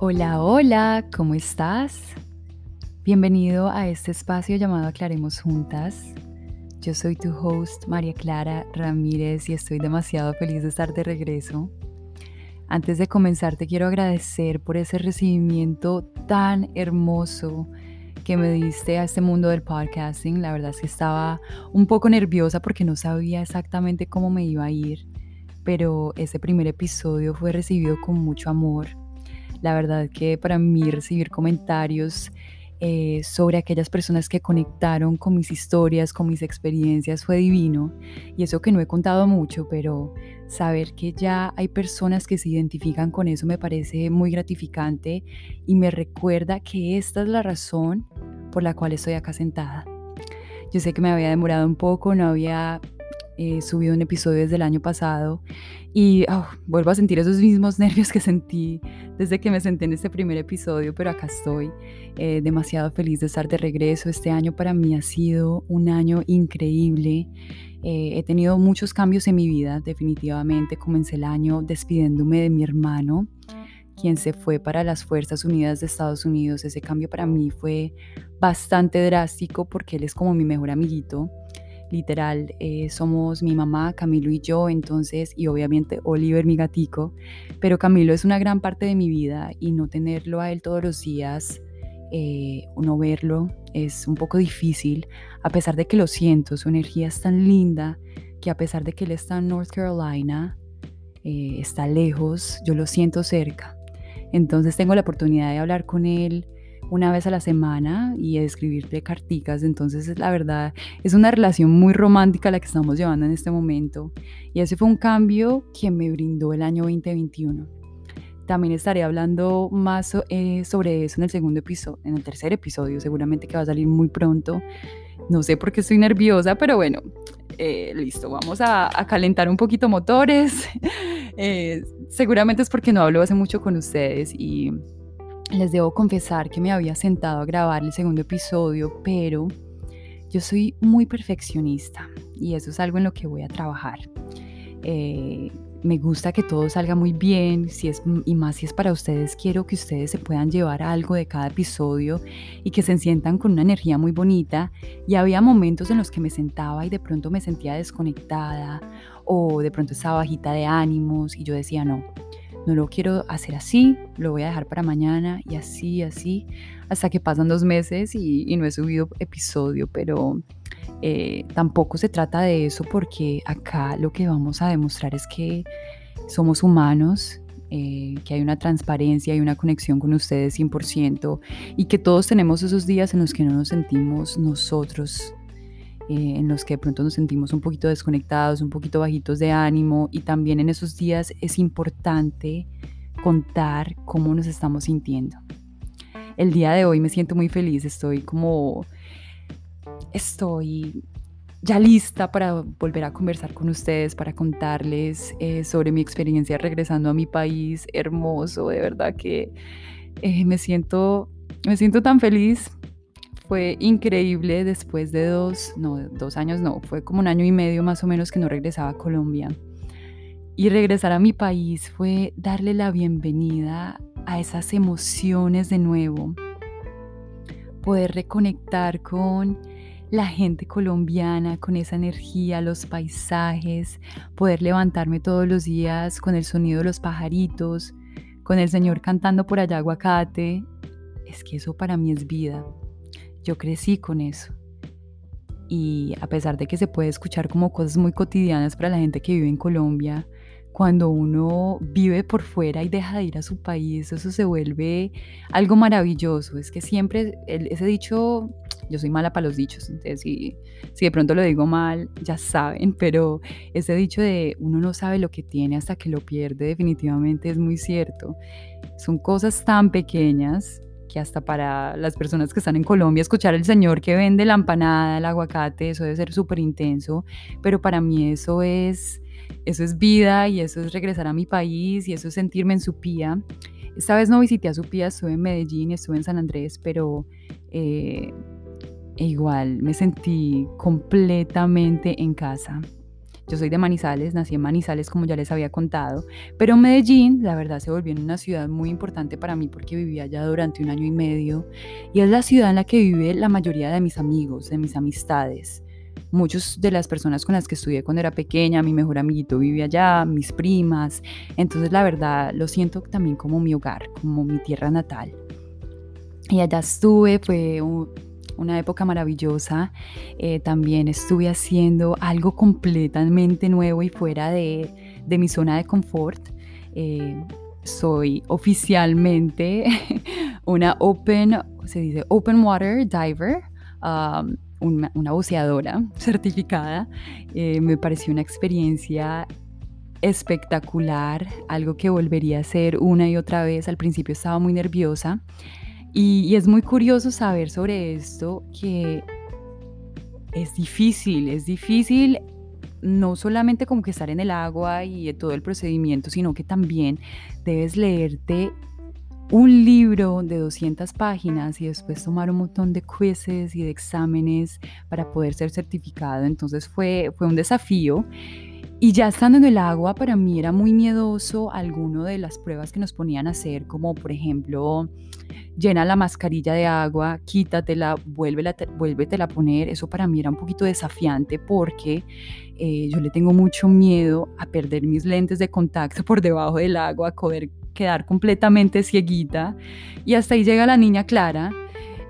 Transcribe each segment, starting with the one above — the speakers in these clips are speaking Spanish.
Hola, hola, ¿cómo estás? Bienvenido a este espacio llamado Aclaremos Juntas. Yo soy tu host, María Clara Ramírez, y estoy demasiado feliz de estar de regreso. Antes de comenzar, te quiero agradecer por ese recibimiento tan hermoso que me diste a este mundo del podcasting. La verdad es que estaba un poco nerviosa porque no sabía exactamente cómo me iba a ir, pero ese primer episodio fue recibido con mucho amor la verdad que para mí recibir comentarios eh, sobre aquellas personas que conectaron con mis historias, con mis experiencias, fue divino. Y eso que no he contado mucho, pero saber que ya hay personas que se identifican con eso me parece muy gratificante y me recuerda que esta es la razón por la cual estoy acá sentada. Yo sé que me había demorado un poco, no había He subido un episodio desde el año pasado y ah, vuelvo a sentir esos mismos nervios que sentí desde que me senté en este primer episodio, pero acá estoy eh, demasiado feliz de estar de regreso. Este año para mí ha sido un año increíble. Eh, he tenido muchos cambios en mi vida, definitivamente. Comencé el año despidiéndome de mi hermano, quien se fue para las Fuerzas Unidas de Estados Unidos. Ese cambio para mí fue bastante drástico porque él es como mi mejor amiguito literal, eh, somos mi mamá, Camilo y yo, entonces, y obviamente Oliver, mi gatico, pero Camilo es una gran parte de mi vida y no tenerlo a él todos los días, eh, no verlo, es un poco difícil, a pesar de que lo siento, su energía es tan linda que a pesar de que él está en North Carolina, eh, está lejos, yo lo siento cerca. Entonces tengo la oportunidad de hablar con él, una vez a la semana y escribirle carticas. Entonces, la verdad, es una relación muy romántica la que estamos llevando en este momento. Y ese fue un cambio que me brindó el año 2021. También estaré hablando más eh, sobre eso en el segundo episodio, en el tercer episodio, seguramente que va a salir muy pronto. No sé por qué estoy nerviosa, pero bueno, eh, listo, vamos a, calentar un poquito motores. Eh, seguramente es porque no hablo hace mucho con ustedes y les debo confesar que me había sentado a grabar el segundo episodio, pero yo soy muy perfeccionista y eso es algo en lo que voy a trabajar. Eh, me gusta que todo salga muy bien, si es, y más si es para ustedes, quiero que ustedes se puedan llevar algo de cada episodio y que se sientan con una energía muy bonita. Y había momentos en los que me sentaba y de pronto me sentía desconectada o de pronto estaba bajita de ánimos y yo decía, no, no lo quiero hacer así, lo voy a dejar para mañana y así, así, hasta que pasan dos meses y, no he subido episodio, pero eh, tampoco se trata de eso porque acá lo que vamos a demostrar es que somos humanos, eh, que hay una transparencia y una conexión con ustedes 100% y que todos tenemos esos días en los que no nos sentimos nosotros eh, en los que de pronto nos sentimos un poquito desconectados, un poquito bajitos de ánimo y también en esos días es importante contar cómo nos estamos sintiendo. El día de hoy me siento muy feliz, estoy como, estoy ya lista para volver a conversar con ustedes, para contarles eh, sobre mi experiencia regresando a mi país hermoso, de verdad que eh, me siento, me siento tan feliz fue increíble después de dos, no, dos años no, fue como un año y medio más o menos que no regresaba a Colombia. Y regresar a mi país fue darle la bienvenida a esas emociones de nuevo, poder reconectar con la gente colombiana, con esa energía, los paisajes, poder levantarme todos los días con el sonido de los pajaritos, con el Señor cantando por allá aguacate, es que eso para mí es vida. Yo crecí con eso. Y a pesar de que se puede escuchar como cosas muy cotidianas para la gente que vive en Colombia, cuando uno vive por fuera y deja de ir a su país, eso se vuelve algo maravilloso. Es que siempre ese dicho, yo soy mala para los dichos, entonces si, si de pronto lo digo mal, ya saben, pero ese dicho de uno no sabe lo que tiene hasta que lo pierde, definitivamente es muy cierto. Son cosas tan pequeñas hasta para las personas que están en Colombia, escuchar al señor que vende la empanada, el aguacate, eso debe ser súper intenso, pero para mí eso es, eso es vida y eso es regresar a mi país y eso es sentirme en Supía. Esta vez no visité a Supía, estuve en Medellín, estuve en San Andrés, pero eh, igual me sentí completamente en casa. Yo soy de Manizales, nací en Manizales como ya les había contado, pero Medellín, la verdad, se volvió una ciudad muy importante para mí porque vivía allá durante un año y medio y es la ciudad en la que vive la mayoría de mis amigos, de mis amistades. Muchos de las personas con las que estudié cuando era pequeña, mi mejor amiguito vive allá, mis primas, entonces la verdad lo siento también como mi hogar, como mi tierra natal. Y allá estuve, fue una época maravillosa. Eh, también estuve haciendo algo completamente nuevo y fuera de, mi zona de confort. Eh, soy oficialmente una open, se dice open water diver. Um, una, buceadora certificada. Eh, me pareció una experiencia espectacular, algo que volvería a hacer una y otra vez. Al principio estaba muy nerviosa y, es muy curioso saber sobre esto que es difícil, es difícil no solamente como que estar en el agua y todo el procedimiento, sino que también debes leerte un libro de 200 páginas y después tomar un montón de quizzes y de exámenes para poder ser certificado. Entonces fue, fue un desafío. Y ya estando en el agua, para mí era muy miedoso alguno de las pruebas que nos ponían a hacer, como por ejemplo, llena la mascarilla de agua, quítatela, vuélvela, vuélvetela a poner. Eso para mí era un poquito desafiante porque eh, yo le tengo mucho miedo a perder mis lentes de contacto por debajo del agua, a poder quedar completamente cieguita. Y hasta ahí llega la niña Clara.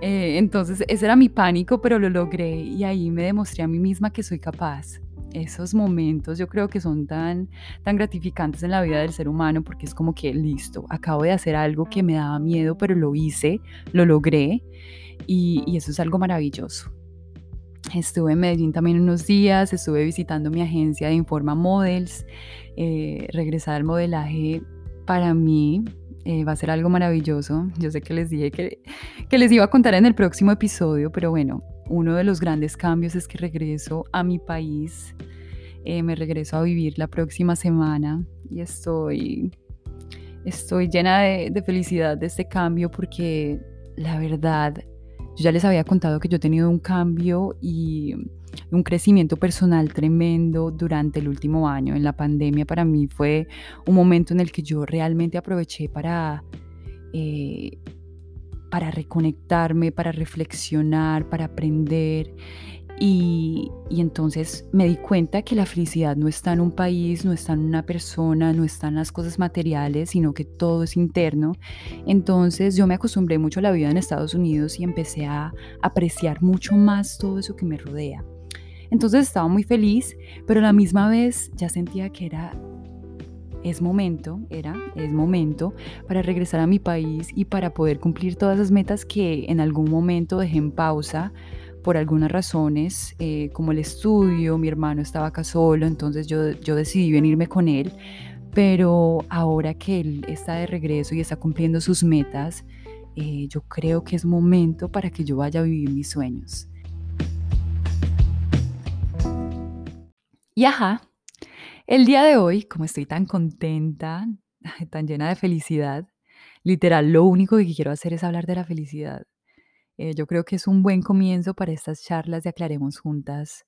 Eh, entonces ese era mi pánico, pero lo logré y ahí me demostré a mí misma que soy capaz esos momentos yo creo que son tan, tan gratificantes en la vida del ser humano porque es como que listo, acabo de hacer algo que me daba miedo, pero lo hice, lo logré y, eso es algo maravilloso. Estuve en Medellín también unos días, estuve visitando mi agencia de Informa Models, eh, regresar al modelaje para mí eh, va a ser algo maravilloso. Yo sé que les dije que, que les iba a contar en el próximo episodio, pero bueno, uno de los grandes cambios es que regreso a mi país, eh, me regreso a vivir la próxima semana y estoy, estoy llena de, de felicidad de este cambio porque la verdad, yo ya les había contado que yo he tenido un cambio y un crecimiento personal tremendo durante el último año. En la pandemia para mí fue un momento en el que yo realmente aproveché para... Eh, para reconectarme, para reflexionar, para aprender. Y, entonces me di cuenta que la felicidad no está en un país, no está en una persona, no está en las cosas materiales, sino que todo es interno. Entonces yo me acostumbré mucho a la vida en Estados Unidos y empecé a apreciar mucho más todo eso que me rodea. Entonces estaba muy feliz, pero a la misma vez ya sentía que era es momento, era, es momento para regresar a mi país y para poder cumplir todas las metas que en algún momento dejé en pausa por algunas razones, eh, como el estudio, mi hermano estaba acá solo, entonces yo, yo decidí venirme con él, pero ahora que él está de regreso y está cumpliendo sus metas, eh, yo creo que es momento para que yo vaya a vivir mis sueños. Y ajá, el día de hoy, como estoy tan contenta, tan llena de felicidad, literal, lo único que quiero hacer es hablar de la felicidad. Eh, yo creo que es un buen comienzo para estas charlas de Aclaremos Juntas,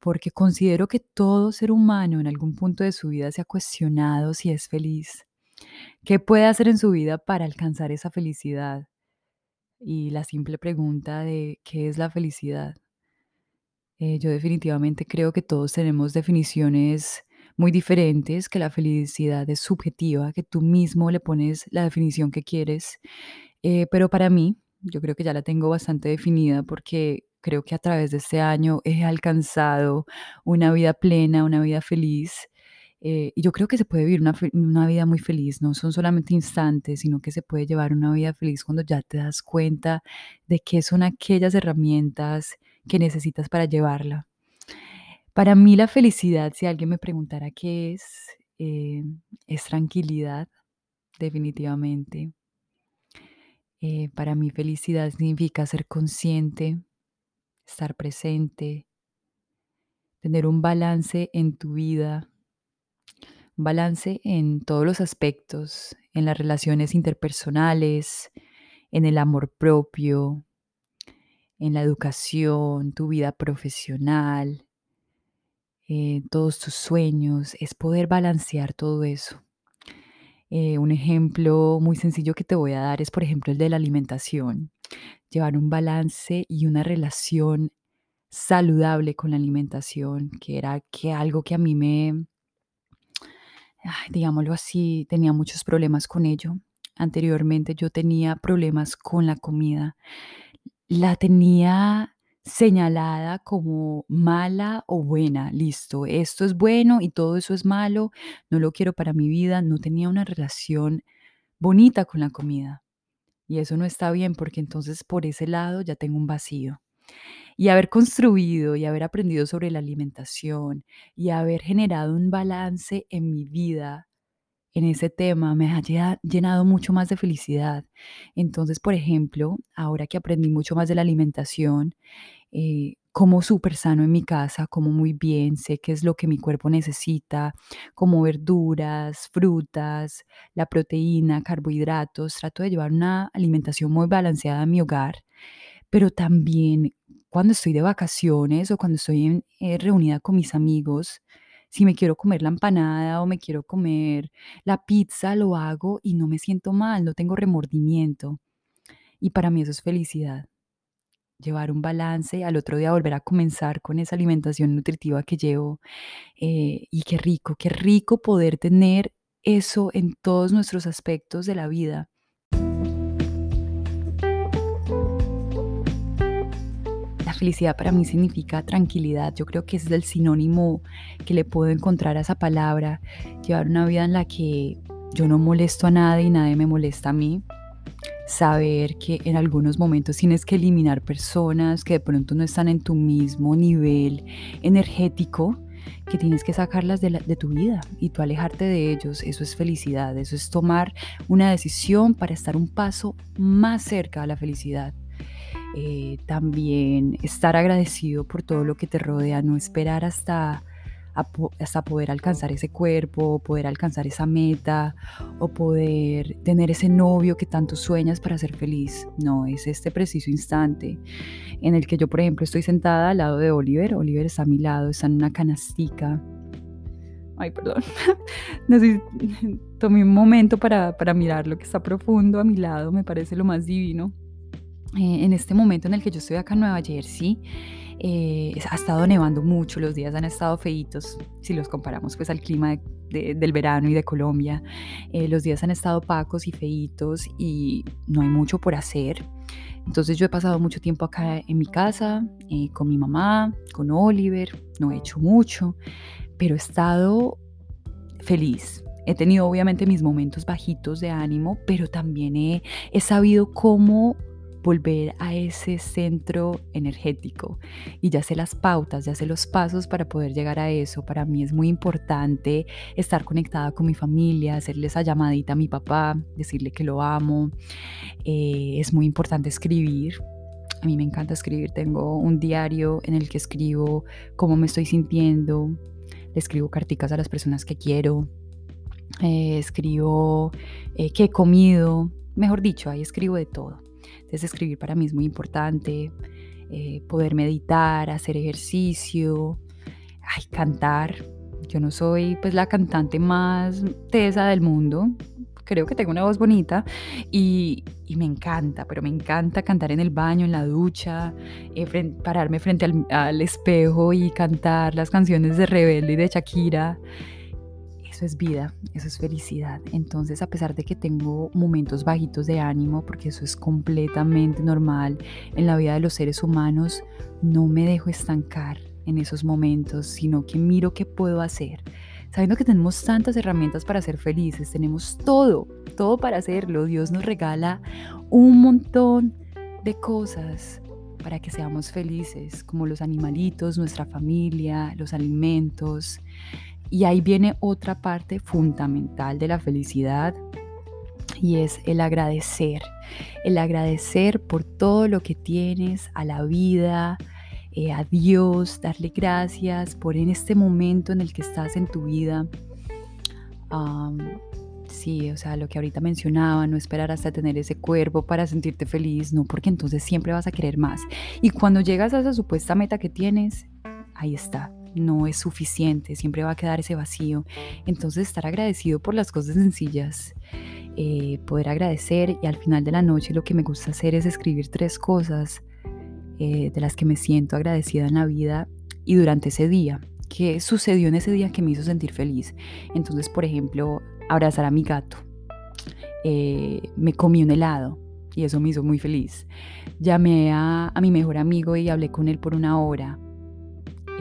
porque considero que todo ser humano en algún punto de su vida se ha cuestionado si es feliz. ¿Qué puede hacer en su vida para alcanzar esa felicidad? Y la simple pregunta de ¿qué es la felicidad? Eh, yo definitivamente creo que todos tenemos definiciones muy diferentes, que la felicidad es subjetiva, que tú mismo le pones la definición que quieres. Eh, pero para mí, yo creo que ya la tengo bastante definida porque creo que a través de este año he alcanzado una vida plena, una vida feliz. Eh, y yo creo que se puede vivir una, una, vida muy feliz, no son solamente instantes, sino que se puede llevar una vida feliz cuando ya te das cuenta de qué son aquellas herramientas que necesitas para llevarla. Para mí la felicidad, si alguien me preguntara qué es, eh, es tranquilidad, definitivamente. Eh, para mí felicidad significa ser consciente, estar presente, tener un balance en tu vida, un balance en todos los aspectos, en las relaciones interpersonales, en el amor propio, en la educación, tu vida profesional, eh, todos tus sueños, es poder balancear todo eso. Eh, un ejemplo muy sencillo que te voy a dar es, por ejemplo, el de la alimentación. Llevar un balance y una relación saludable con la alimentación, que era que algo que a mí me, digámoslo así, tenía muchos problemas con ello. Anteriormente yo tenía problemas con la comida. La tenía señalada como mala o buena. Listo, esto es bueno y todo eso es malo. No lo quiero para mi vida. No tenía una relación bonita con la comida. Y eso no está bien porque entonces por ese lado ya tengo un vacío. Y haber construido y haber aprendido sobre la alimentación y haber generado un balance en mi vida en ese tema me ha llenado mucho más de felicidad. Entonces, por ejemplo, ahora que aprendí mucho más de la alimentación, eh, como súper sano en mi casa, como muy bien, sé qué es lo que mi cuerpo necesita, como verduras, frutas, la proteína, carbohidratos, trato de llevar una alimentación muy balanceada en mi hogar, pero también cuando estoy de vacaciones o cuando estoy eh, reunida con mis amigos, si me quiero comer la empanada o me quiero comer la pizza, lo hago y no me siento mal, no tengo remordimiento. Y para mí eso es felicidad. Llevar un balance, al otro día volver a comenzar con esa alimentación nutritiva que llevo. Eh, y qué rico, qué rico poder tener eso en todos nuestros aspectos de la vida. Felicidad para mí significa tranquilidad. Yo creo que es el sinónimo que le puedo encontrar a esa palabra. Llevar una vida en la que yo no molesto a nadie y nadie me molesta a mí. Saber que en algunos momentos tienes que eliminar personas que de pronto no están en tu mismo nivel energético, que tienes que sacarlas de, de tu vida y tú alejarte de ellos. Eso es felicidad, eso es tomar una decisión para estar un paso más cerca a la felicidad. Eh, también estar agradecido por todo lo que te rodea, no esperar hasta, hasta poder alcanzar ese cuerpo, poder alcanzar esa meta o poder tener ese novio que tanto sueñas para ser feliz. No, es este preciso instante en el que yo, por ejemplo, estoy sentada al lado de Oliver. Oliver está a mi lado, está en una canastica. Ay, perdón. Tomé un momento para, para mirar lo que está profundo a mi lado, me parece lo más divino. Eh, en este momento en el que yo estoy acá en Nueva Jersey, eh, ha estado nevando mucho, los días han estado feitos, si los comparamos pues al clima del verano y de Colombia. Eh, los días han estado opacos y feitos y no hay mucho por hacer. Entonces yo he pasado mucho tiempo acá en mi casa, con mi mamá, con Oliver, no he hecho mucho, pero he estado feliz. He tenido obviamente mis momentos bajitos de ánimo, pero también he, he sabido cómo volver a ese centro energético y ya sé las pautas, ya sé los pasos para poder llegar a eso. Para mí es muy importante estar conectada con mi familia, hacerle esa llamadita a mi papá, decirle que lo amo. Eh, es muy importante escribir. A mí me encanta escribir. Tengo un diario en el que escribo cómo me estoy sintiendo. Le escribo carticas a las personas que quiero. Eh, escribo eh, qué he comido. Mejor dicho, ahí escribo de todo. Entonces escribir para mí es muy importante, eh, poder meditar, hacer ejercicio, ay, cantar. Yo no soy pues la cantante más tesa del mundo, creo que tengo una voz bonita y, me encanta, pero me encanta cantar en el baño, en la ducha, eh, pararme frente al, al, espejo y cantar las canciones de Rebelde y de Shakira es vida, eso es felicidad. Entonces, a pesar de que tengo momentos bajitos de ánimo, porque eso es completamente normal en la vida de los seres humanos, no me dejo estancar en esos momentos, sino que miro qué puedo hacer. Sabiendo que tenemos tantas herramientas para ser felices, tenemos todo, todo para hacerlo. Dios nos regala un montón de cosas para que seamos felices, como los animalitos, nuestra familia, los alimentos. Y ahí viene otra parte fundamental de la felicidad y es el agradecer. El agradecer por todo lo que tienes, a la vida, eh, a Dios, darle gracias por en este momento en el que estás en tu vida. sí, o sea, lo que ahorita mencionaba, no esperar hasta tener ese cuerpo para sentirte feliz, no, porque entonces siempre vas a querer más. Y cuando llegas a esa supuesta meta que tienes, ahí está, no es suficiente, siempre va a quedar ese vacío. Entonces estar agradecido por las cosas sencillas, eh, poder agradecer y al final de la noche lo que me gusta hacer es escribir tres cosas eh, de las que me siento agradecida en la vida y durante ese día. ¿Qué sucedió en ese día que me hizo sentir feliz? Entonces, por ejemplo, abrazar a mi gato. Eh, me comí un helado y eso me hizo muy feliz. Llamé a, a mi mejor amigo y hablé con él por una hora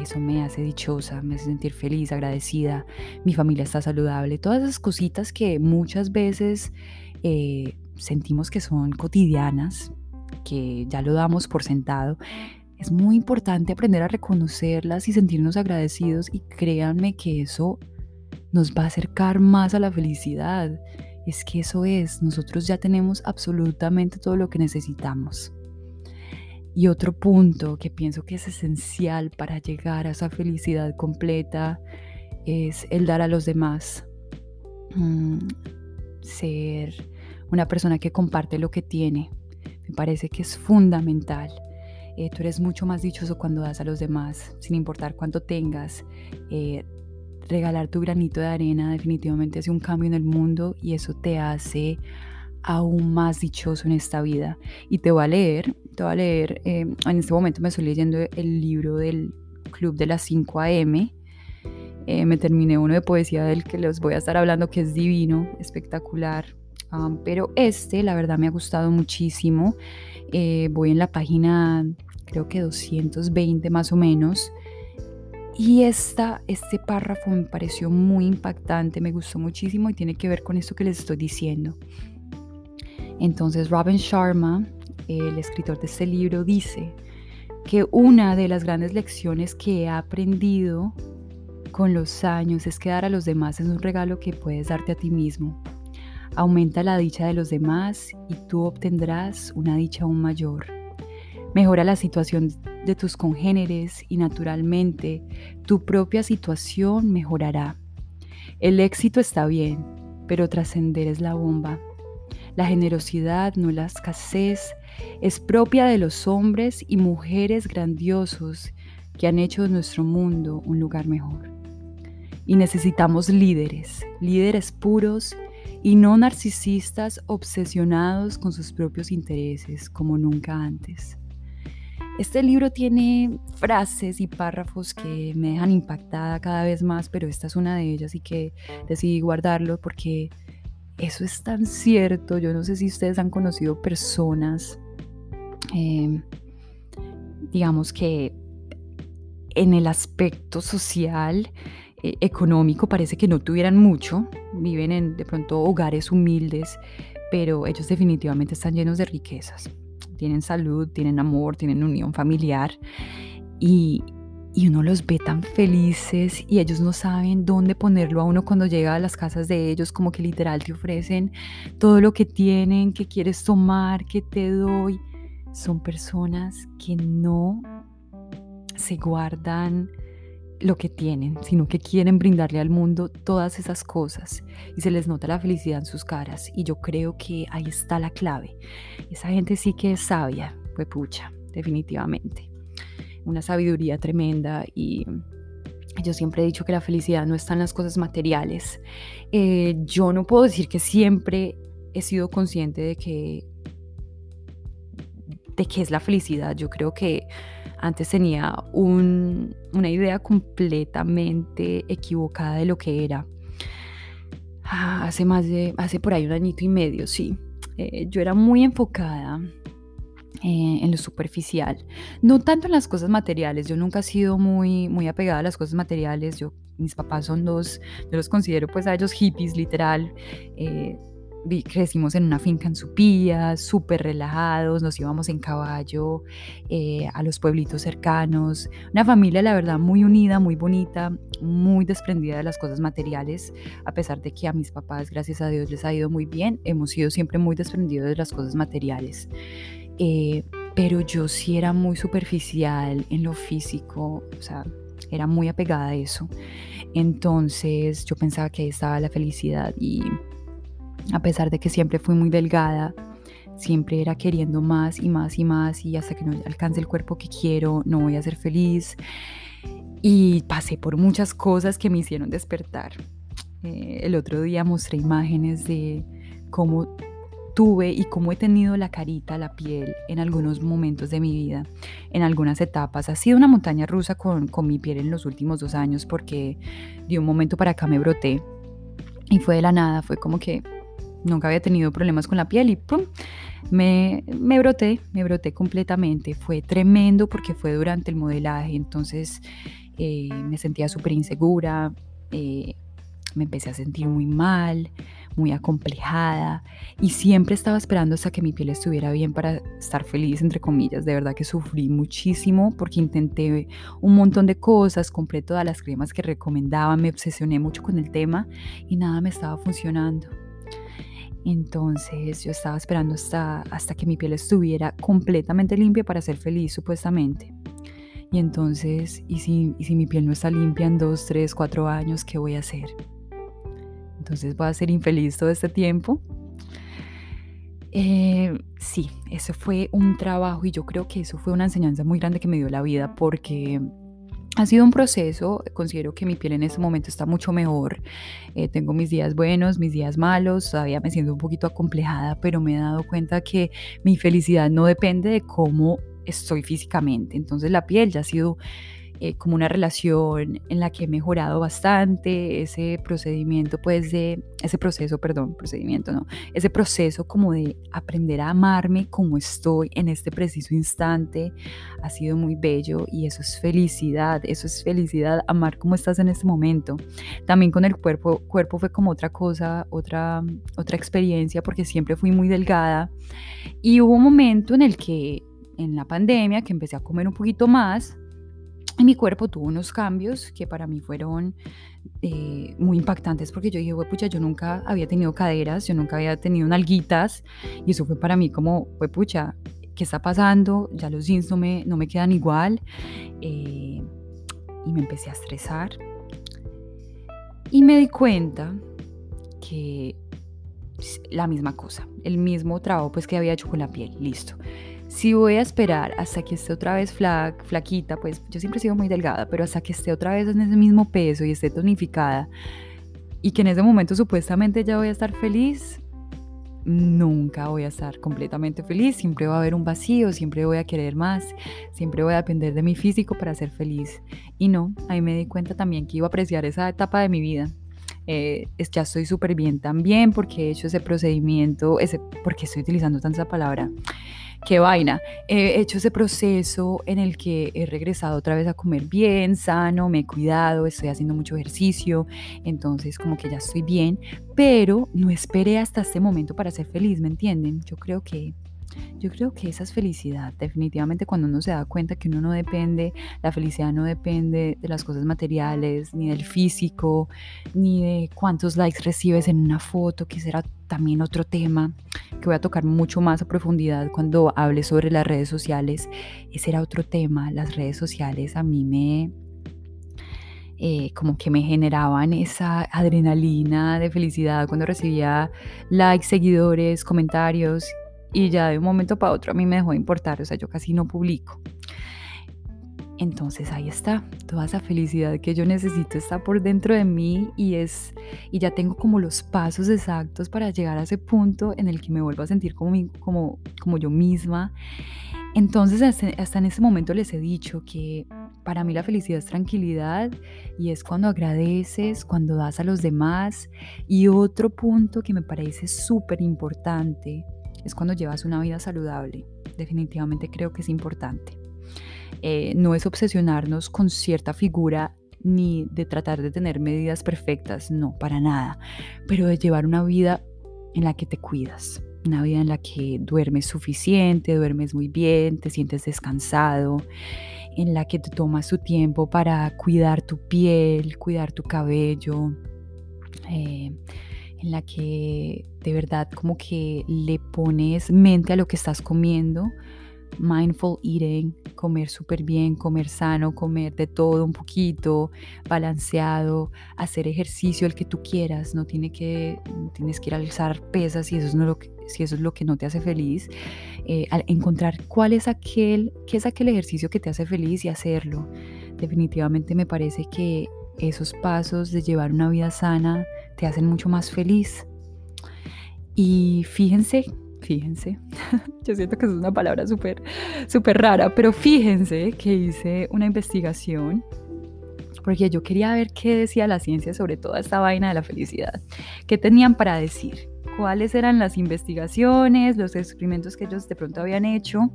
eso me hace dichosa, me hace sentir feliz, agradecida, mi familia está saludable, todas esas cositas que muchas veces eh, sentimos que son cotidianas, que ya lo damos por sentado. Es muy importante aprender a reconocerlas y sentirnos agradecidos y créanme que eso nos va a acercar más a la felicidad. Es que eso es, nosotros ya tenemos absolutamente todo lo que necesitamos. Y otro punto que pienso que es esencial para llegar a esa felicidad completa es el dar a los demás. Mm, ser una persona que comparte lo que tiene. Me parece que es fundamental. Eh, tú eres mucho más dichoso cuando das a los demás, sin importar cuánto tengas. Eh, regalar tu granito de arena definitivamente hace un cambio en el mundo y eso te hace aún más dichoso en esta vida. Y te voy a leer, te voy a leer, eh, en este momento me estoy leyendo el libro del Club de las 5 AM. Eh, me terminé uno de poesía del que les voy a estar hablando, que es divino, espectacular. Um, pero este, la verdad, me ha gustado muchísimo. Eh, voy en la página, creo que 220 más o menos. Y esta, este párrafo me pareció muy impactante, me gustó muchísimo y tiene que ver con esto que les estoy diciendo. Entonces Robin Sharma, el escritor de este libro, dice que una de las grandes lecciones que he aprendido con los años es que dar a los demás es un regalo que puedes darte a ti mismo. Aumenta la dicha de los demás y tú obtendrás una dicha aún mayor. Mejora la situación de tus congéneres y naturalmente tu propia situación mejorará. El éxito está bien, pero trascender es la bomba. La generosidad, no la escasez, es propia de los hombres y mujeres grandiosos que han hecho nuestro mundo un lugar mejor. Y necesitamos líderes, líderes puros y no narcisistas obsesionados con sus propios intereses como nunca antes. Este libro tiene frases y párrafos que me dejan impactada cada vez más, pero esta es una de ellas y que decidí guardarlo porque eso es tan cierto. Yo no sé si ustedes han conocido personas, em, digamos que en el aspecto social, eh, económico, parece que no tuvieran mucho. Viven en de pronto hogares humildes, pero ellos definitivamente están llenos de riquezas. Tienen salud, tienen amor, tienen unión familiar. Y, y uno los ve tan felices y ellos no saben dónde ponerlo a uno cuando llega a las casas de ellos, como que literal te ofrecen todo lo que tienen, que quieres tomar, que te doy. Son personas que no se guardan lo que tienen, sino que quieren brindarle al mundo todas esas cosas y se les nota la felicidad en sus caras y yo creo que ahí está la clave. Esa gente sí que es sabia, pues pucha, definitivamente una sabiduría tremenda y yo siempre he dicho que la felicidad no está en las cosas materiales. Eh, yo no puedo decir que siempre he sido consciente de que de qué es la felicidad. Yo creo que antes tenía una idea completamente equivocada de lo que era. Ah, hace más de, hace por ahí un añito y medio, sí. Eh, yo era muy enfocada eh, en lo superficial. No tanto en las cosas materiales. Yo nunca he sido muy, muy apegada a las cosas materiales. Yo, mis papás son dos, yo los considero pues a ellos hippies, literal. Eh, crecimos en una finca en Supía, súper relajados, nos íbamos en caballo eh, a los pueblitos cercanos. Una familia, la verdad, muy unida, muy bonita, muy desprendida de las cosas materiales, a pesar de que a mis papás, gracias a Dios, les ha ido muy bien, hemos sido siempre muy desprendidos de las cosas materiales. Eh, pero yo sí era muy superficial en lo físico, o sea, era muy apegada a eso. Entonces yo pensaba que ahí estaba la felicidad y a pesar de que siempre fui muy delgada, siempre era queriendo más y más y más y hasta que no alcance el cuerpo que quiero, no voy a ser feliz. y pasé por muchas cosas que me hicieron despertar. Eh, el otro día mostré imágenes de cómo tuve y cómo he tenido la carita, la piel en algunos momentos de mi vida, en algunas etapas. Ha sido una montaña rusa con, con mi piel en los últimos dos años porque de un momento para acá me broté y fue de la nada, fue como que nunca había tenido problemas con la piel y ¡pum! Me, me broté, me broté completamente. Fue tremendo porque fue durante el modelaje, entonces eh, me sentía súper insegura, eh, me empecé a sentir muy mal, muy acomplejada y siempre estaba esperando hasta que mi piel estuviera bien para estar feliz, entre comillas. De verdad que sufrí muchísimo porque intenté un montón de cosas, compré todas las cremas que recomendaban, me obsesioné mucho con el tema y nada me estaba funcionando. Entonces yo estaba esperando hasta, hasta que mi piel estuviera completamente limpia para ser feliz, supuestamente. Y entonces, ¿y si, ¿y si mi piel no está limpia en dos, tres, cuatro años, qué voy a hacer? Entonces voy a ser infeliz todo este tiempo. Eh, sí, eso fue un trabajo y yo creo que eso fue una enseñanza muy grande que me dio la vida porque ha sido un proceso, considero que mi piel en este momento está mucho mejor, eh, tengo mis días buenos, mis días malos, todavía me siento un poquito acomplejada, pero me he dado cuenta que mi felicidad no depende de cómo estoy físicamente, entonces la piel ya ha sido eh, como una relación en la que he mejorado bastante, ese procedimiento, pues de, ese proceso, perdón, procedimiento, no, ese proceso como de aprender a amarme como estoy en este preciso instante, ha sido muy bello y eso es felicidad, eso es felicidad, amar como estás en este momento. También con el cuerpo, cuerpo fue como otra cosa, otra, otra experiencia, porque siempre fui muy delgada y hubo un momento en el que en la pandemia que empecé a comer un poquito más, y mi cuerpo tuvo unos cambios que para mí fueron eh, muy impactantes porque yo dije, pucha, yo nunca había tenido caderas, yo nunca había tenido nalguitas y eso fue para mí como, pucha, ¿qué está pasando? Ya los jeans no me, no me quedan igual eh, y me empecé a estresar y me di cuenta que la misma cosa, el mismo trabajo pues que había hecho con la piel, listo si voy a esperar hasta que esté otra vez flaquita, pues yo siempre he sido muy delgada, pero hasta que esté otra vez en ese mismo peso y esté tonificada y que en ese momento supuestamente ya voy a estar feliz, nunca voy a estar completamente feliz, siempre va a haber un vacío, siempre voy a querer más, siempre voy a depender de mi físico para ser feliz. Y no, ahí me di cuenta también que iba a apreciar esa etapa de mi vida. Eh, ya estoy súper bien también porque he hecho ese procedimiento, ese, porque estoy utilizando tanta palabra qué vaina. He hecho ese proceso en el que he regresado otra vez a comer bien, sano, me he cuidado, estoy haciendo mucho ejercicio, entonces como que ya estoy bien, pero no esperé hasta este momento para ser feliz, ¿me entienden? Yo creo que yo creo que esa es felicidad, definitivamente cuando uno se da cuenta que uno no depende, la felicidad no depende de las cosas materiales, ni del físico, ni de cuántos likes recibes en una foto, que será también otro tema que voy a tocar mucho más a profundidad cuando hable sobre las redes sociales. Ese era otro tema, las redes sociales a mí me... Eh, como que me generaban esa adrenalina de felicidad cuando recibía likes, seguidores, comentarios y ya de un momento para otro a mí me dejó de importar, o sea, yo casi no publico. Entonces ahí está, toda esa felicidad que yo necesito está por dentro de mí y es y ya tengo como los pasos exactos para llegar a ese punto en el que me vuelvo a sentir como, como, como yo misma. Entonces hasta, en ese momento les he dicho que para mí la felicidad es tranquilidad y es cuando agradeces, cuando das a los demás. Y otro punto que me parece súper importante es cuando llevas una vida saludable. Definitivamente creo que es importante. Eh, no es obsesionarnos con cierta figura ni de tratar de tener medidas perfectas, no, para nada, pero de llevar una vida en la que te cuidas, una vida en la que duermes suficiente, duermes muy bien, te sientes descansado, en la que te tomas tu tiempo para cuidar tu piel, cuidar tu cabello. Eh, en la que de verdad como que le pones mente a lo que estás comiendo, mindful eating, comer súper bien, comer sano, comer de todo un poquito, balanceado, hacer ejercicio el que tú quieras, no tiene que, tienes que ir a alzar pesas si eso es, no lo que, si eso es lo que no te hace feliz, eh, encontrar cuál es aquel, qué es aquel ejercicio que te hace feliz y hacerlo. Definitivamente me parece que esos pasos de llevar una vida sana te hacen mucho más feliz. Y fíjense, fíjense, yo siento que es una palabra súper, súper rara, pero fíjense que hice una investigación porque yo quería ver qué decía la ciencia sobre toda esta vaina de la felicidad, qué tenían para decir, cuáles eran las investigaciones, los experimentos que ellos de pronto habían hecho.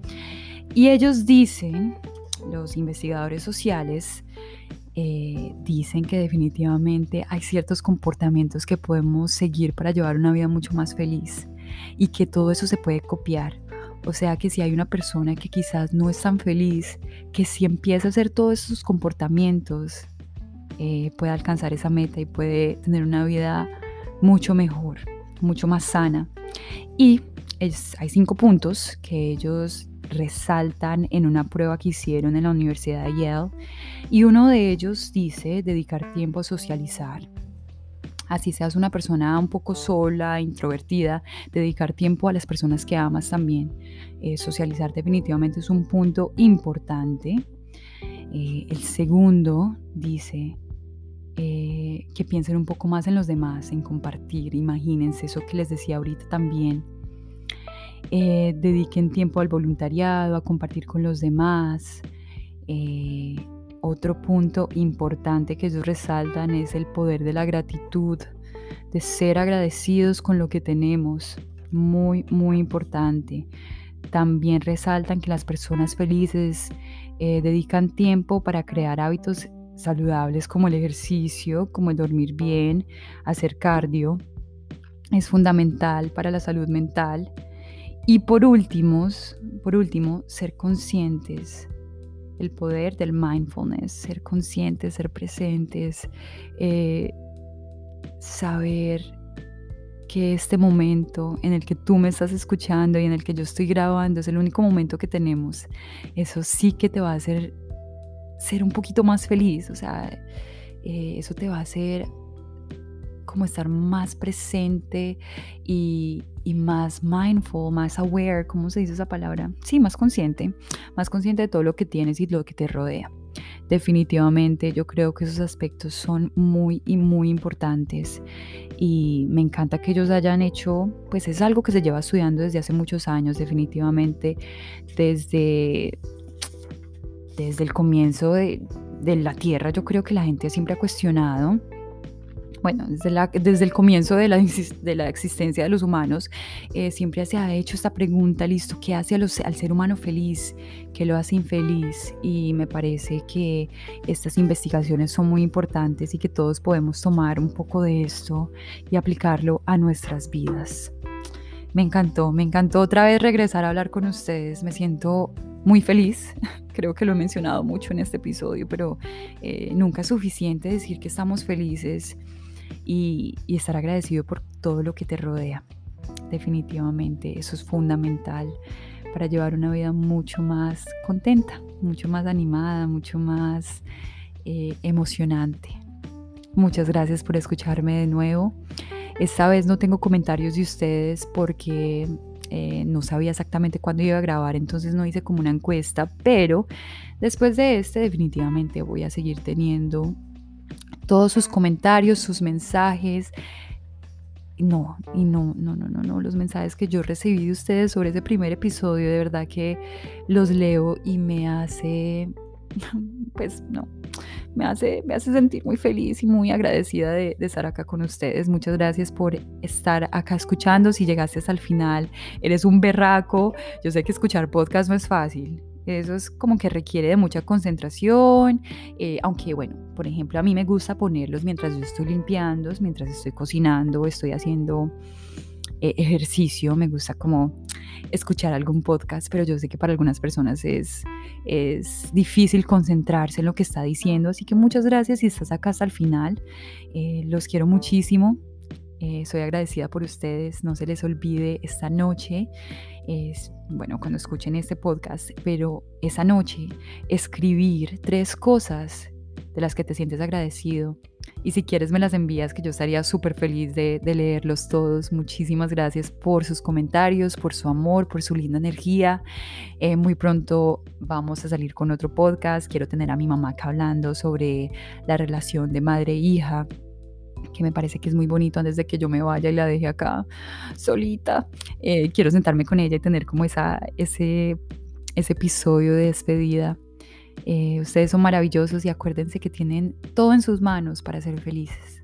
Y ellos dicen, los investigadores sociales, eh, dicen que definitivamente hay ciertos comportamientos que podemos seguir para llevar una vida mucho más feliz y que todo eso se puede copiar. O sea que si hay una persona que quizás no es tan feliz, que si empieza a hacer todos esos comportamientos, eh, puede alcanzar esa meta y puede tener una vida mucho mejor, mucho más sana. Y hay cinco puntos que ellos resaltan en una prueba que hicieron en la Universidad de Yale y uno de ellos dice dedicar tiempo a socializar. Así seas una persona un poco sola, introvertida, dedicar tiempo a las personas que amas también. Eh, socializar definitivamente es un punto importante. Eh, el segundo dice eh, que piensen un poco más en los demás, en compartir, imagínense eso que les decía ahorita también. Dediquen tiempo al voluntariado, a compartir con los demás. Otro punto importante que ellos resaltan es el poder de la gratitud, de ser agradecidos con lo que tenemos. Muy, muy importante. También resaltan que las personas felices dedican tiempo para crear hábitos saludables como el ejercicio, como el dormir bien, hacer cardio, es fundamental para la salud mental. Y por último, por último, ser conscientes, el poder del mindfulness, ser conscientes, ser presentes, eh, saber que este momento en el que tú me estás escuchando y en el que yo estoy grabando es el único momento que tenemos. Eso sí que te va a hacer ser un poquito más feliz, o sea, eh, eso te va a hacer como estar más presente y, y, más mindful, más aware, ¿cómo se dice esa palabra? Sí, más consciente, más consciente de todo lo que tienes y lo que te rodea. Definitivamente yo creo que esos aspectos son muy y muy importantes y me encanta que ellos hayan hecho, pues es algo que se lleva estudiando desde hace muchos años, definitivamente desde desde el comienzo de, la Tierra, yo creo que la gente siempre ha cuestionado bueno, desde, la, desde, el comienzo de la, de la, existencia de los humanos, eh, siempre se ha hecho esta pregunta, listo, ¿qué hace al ser humano feliz? ¿Qué lo hace infeliz? Y me parece que estas investigaciones son muy importantes y que todos podemos tomar un poco de esto y aplicarlo a nuestras vidas. Me encantó, me encantó otra vez regresar a hablar con ustedes, me siento muy feliz. Creo que lo he mencionado mucho en este episodio, pero eh, nunca es suficiente decir que estamos felices y, estar agradecido por todo lo que te rodea. Definitivamente, eso es fundamental para llevar una vida mucho más contenta, mucho más animada, mucho más eh, emocionante. Muchas gracias por escucharme de nuevo. Esta vez no tengo comentarios de ustedes porque eh, no sabía exactamente cuándo iba a grabar, entonces no hice como una encuesta, pero después de este definitivamente voy a seguir teniendo todos sus comentarios, sus mensajes. No, y no, no, no, no, no, los mensajes que yo recibí de ustedes sobre ese primer episodio, de verdad que los leo y me hace, pues no, me hace, me hace sentir muy feliz y muy agradecida de, estar acá con ustedes. Muchas gracias por estar acá escuchando. Si llegaste hasta el final, eres un berraco. Yo sé que escuchar podcast no es fácil. Eso es como que requiere de mucha concentración, eh, aunque bueno, por ejemplo, a mí me gusta ponerlos mientras yo estoy limpiando, mientras estoy cocinando, estoy haciendo eh, ejercicio, me gusta como escuchar algún podcast, pero yo sé que para algunas personas es, es difícil concentrarse en lo que está diciendo, así que muchas gracias si estás acá hasta el final, eh, los quiero muchísimo. Eh, soy agradecida por ustedes, no se les olvide esta noche, es, bueno, cuando escuchen este podcast, pero esa noche escribir tres cosas de las que te sientes agradecido Y si quieres me las envías, que yo estaría súper feliz de, leerlos todos. Muchísimas gracias por sus comentarios, por su amor, por su linda energía. Eh, muy pronto vamos a salir con otro podcast. Quiero tener a mi mamá acá hablando sobre la relación de madre e hija que me parece que es muy bonito antes de que yo me vaya y la deje acá solita. Eh, quiero sentarme con ella y tener como esa, ese, ese episodio de despedida eh, ustedes son maravillosos y acuérdense que tienen todo en sus manos para ser felices.